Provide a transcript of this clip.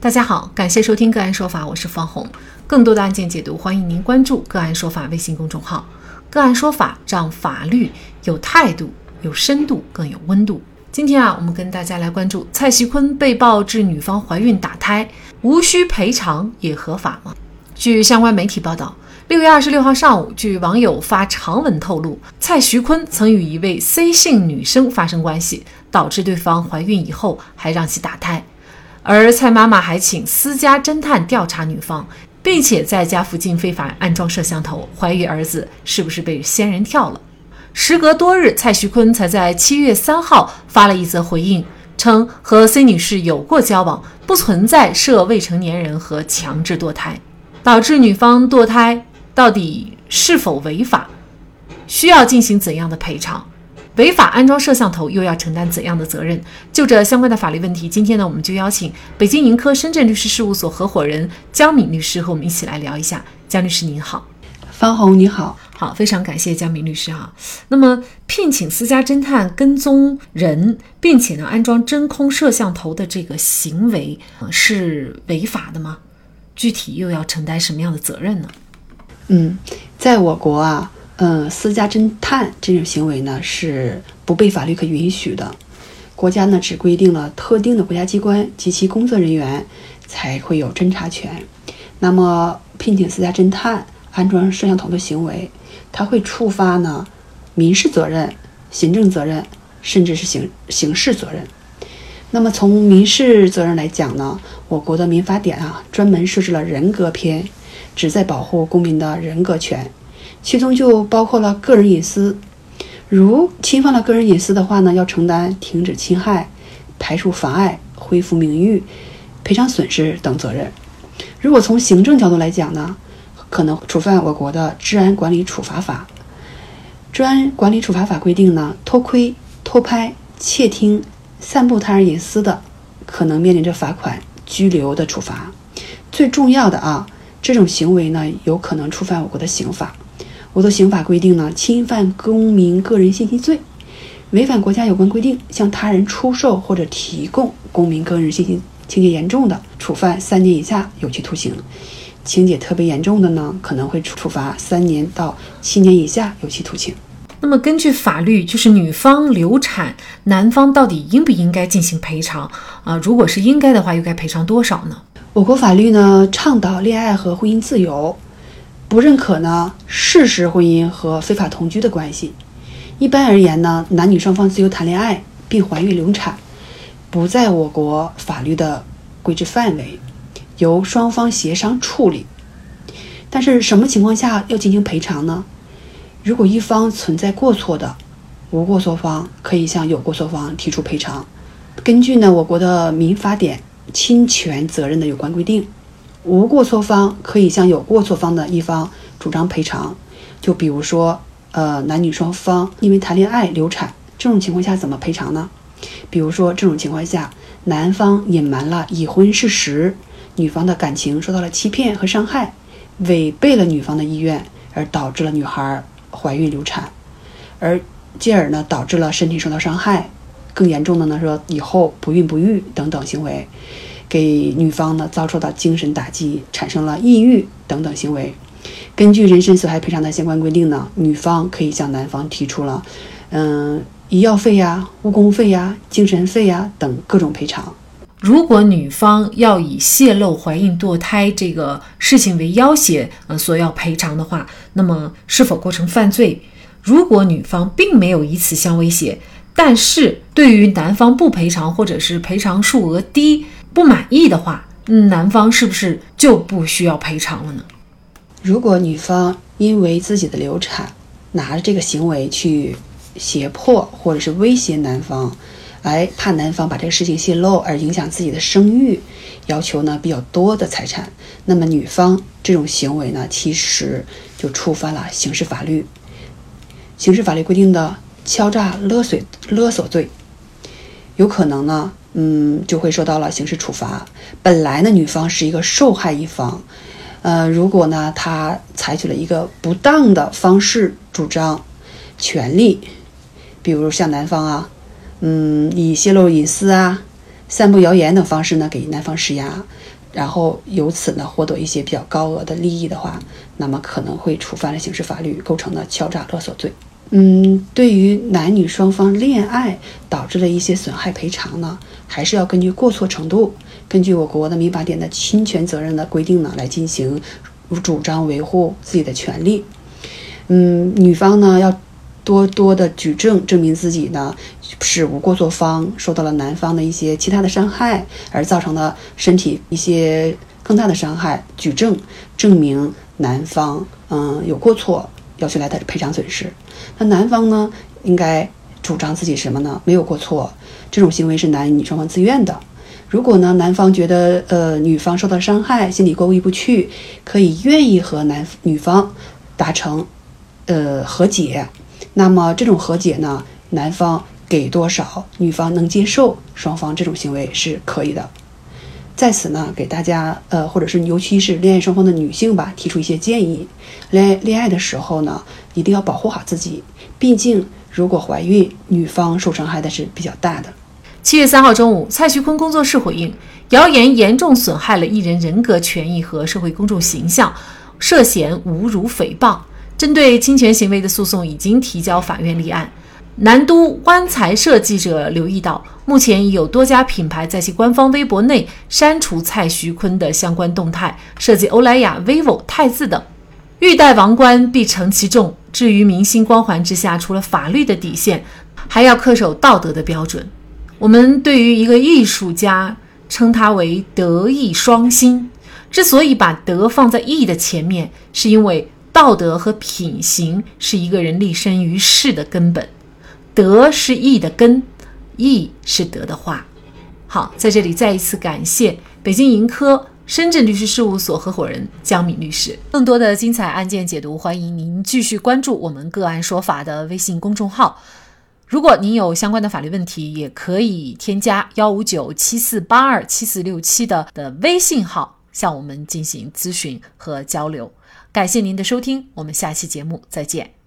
大家好，感谢收听个案说法，我是方红。更多的案件解读，欢迎您关注个案说法微信公众号。个案说法让法律有态度、有深度、更有温度。今天啊，我们跟大家来关注蔡徐坤被曝致女方怀孕打胎，无需赔偿也合法吗？据相关媒体报道，六月二十六号上午，据网友发长文透露，蔡徐坤曾与一位 C 姓女生发生关系，导致对方怀孕以后还让其打胎，而蔡妈妈还请私家侦探调查女方，并且在家附近非法安装摄像头，怀疑儿子是不是被仙人跳了。时隔多日，蔡徐坤才在七月三号发了一则回应，称和 C 女士有过交往，不存在涉未成年人和强制堕胎。导致女方堕胎到底是否违法？需要进行怎样的赔偿？违法安装摄像头又要承担怎样的责任？就这相关的法律问题，今天呢，我们就邀请北京盈科深圳律师事务所合伙人江敏律师和我们一起来聊一下。江律师您好，方红你好，好，非常感谢江敏律师哈。那么聘请私家侦探跟踪人，并且呢安装真空摄像头的这个行为，是违法的吗？具体又要承担什么样的责任呢？嗯，在我国啊，嗯，私家侦探这种行为呢是不被法律可允许的。国家呢只规定了特定的国家机关及其工作人员才会有侦查权。那么聘请私家侦探安装摄像头的行为，它会触发呢民事责任、行政责任，甚至是刑刑事责任。那么从民事责任来讲呢，我国的民法典啊专门设置了人格篇，旨在保护公民的人格权，其中就包括了个人隐私。如侵犯了个人隐私的话呢，要承担停止侵害、排除妨碍、恢复名誉、赔偿损失等责任。如果从行政角度来讲呢，可能触犯我国的治安管理处罚法。治安管理处罚法规定呢，偷窥、偷拍、窃听。散布他人隐私的，可能面临着罚款、拘留的处罚。最重要的啊，这种行为呢，有可能触犯我国的刑法。我国刑法规定呢，侵犯公民个人信息罪，违反国家有关规定，向他人出售或者提供公民个人信息，情节严重的，处犯三年以下有期徒刑；情节特别严重的呢，可能会处罚三年到七年以下有期徒刑。那么根据法律，就是女方流产，男方到底应不应该进行赔偿啊？如果是应该的话，又该赔偿多少呢？我国法律呢倡导恋爱和婚姻自由，不认可呢事实婚姻和非法同居的关系。一般而言呢，男女双方自由谈恋爱并怀孕流产，不在我国法律的规制范围，由双方协商处理。但是什么情况下要进行赔偿呢？如果一方存在过错的，无过错方可以向有过错方提出赔偿。根据呢我国的民法典侵权责任的有关规定，无过错方可以向有过错方的一方主张赔偿。就比如说，呃，男女双方因为谈恋爱流产，这种情况下怎么赔偿呢？比如说这种情况下，男方隐瞒了已婚事实，女方的感情受到了欺骗和伤害，违背了女方的意愿，而导致了女孩。怀孕流产，而进而呢导致了身体受到伤害，更严重的呢说以后不孕不育等等行为，给女方呢遭受到精神打击，产生了抑郁等等行为。根据人身损害赔偿的相关规定呢，女方可以向男方提出了，嗯，医药费呀、误工费呀、精神费呀等各种赔偿。如果女方要以泄露怀孕堕胎这个事情为要挟，呃，索要赔偿的话，那么是否构成犯罪？如果女方并没有以此相威胁，但是对于男方不赔偿或者是赔偿数额低不满意的话，男方是不是就不需要赔偿了呢？如果女方因为自己的流产，拿着这个行为去胁迫或者是威胁男方。来怕男方把这个事情泄露而影响自己的声誉，要求呢比较多的财产，那么女方这种行为呢，其实就触犯了刑事法律，刑事法律规定的敲诈勒索勒索罪，有可能呢，嗯，就会受到了刑事处罚。本来呢，女方是一个受害一方，呃，如果呢，她采取了一个不当的方式主张权利，比如像男方啊。嗯，以泄露隐私啊，散布谣言等方式呢给男方施压，然后由此呢获得一些比较高额的利益的话，那么可能会触犯了刑事法律，构成了敲诈勒索罪。嗯，对于男女双方恋爱导致的一些损害赔偿呢，还是要根据过错程度，根据我国的民法典的侵权责任的规定呢来进行主张维护自己的权利。嗯，女方呢要多多的举证，证明自己呢是无过错方，受到了男方的一些其他的伤害，而造成的身体一些更大的伤害，举证证明男方嗯有过错。要求来的赔偿损失，那男方呢应该主张自己什么呢？没有过错，这种行为是男女双方自愿的。如果呢男方觉得呃女方受到伤害，心里过意不去，可以愿意和男女方达成呃和解。那么这种和解呢，男方给多少，女方能接受，双方这种行为是可以的。在此呢，给大家呃，或者是尤其是恋爱双方的女性吧，提出一些建议。恋爱恋爱的时候呢，一定要保护好自己。毕竟，如果怀孕，女方受伤害的是比较大的。七月三号中午，蔡徐坤工作室回应，谣言严重损害了艺人人格权益和社会公众形象，涉嫌侮辱诽谤。针对侵权行为的诉讼已经提交法院立案。南都湾财社记者留意到，目前已有多家品牌在其官方微博内删除蔡徐坤的相关动态，涉及欧莱雅、vivo、太字等。欲戴王冠，必承其重。至于明星光环之下，除了法律的底线，还要恪守道德的标准。我们对于一个艺术家，称他为德艺双馨。之所以把德放在艺的前面，是因为道德和品行是一个人立身于世的根本。德是义的根，义是德的化。好，在这里再一次感谢北京盈科深圳律师事务所合伙人江敏律师。更多的精彩案件解读，欢迎您继续关注我们“个案说法”的微信公众号。如果您有相关的法律问题，也可以添加幺五九七四八二七四六七的的微信号向我们进行咨询和交流。感谢您的收听，我们下期节目再见。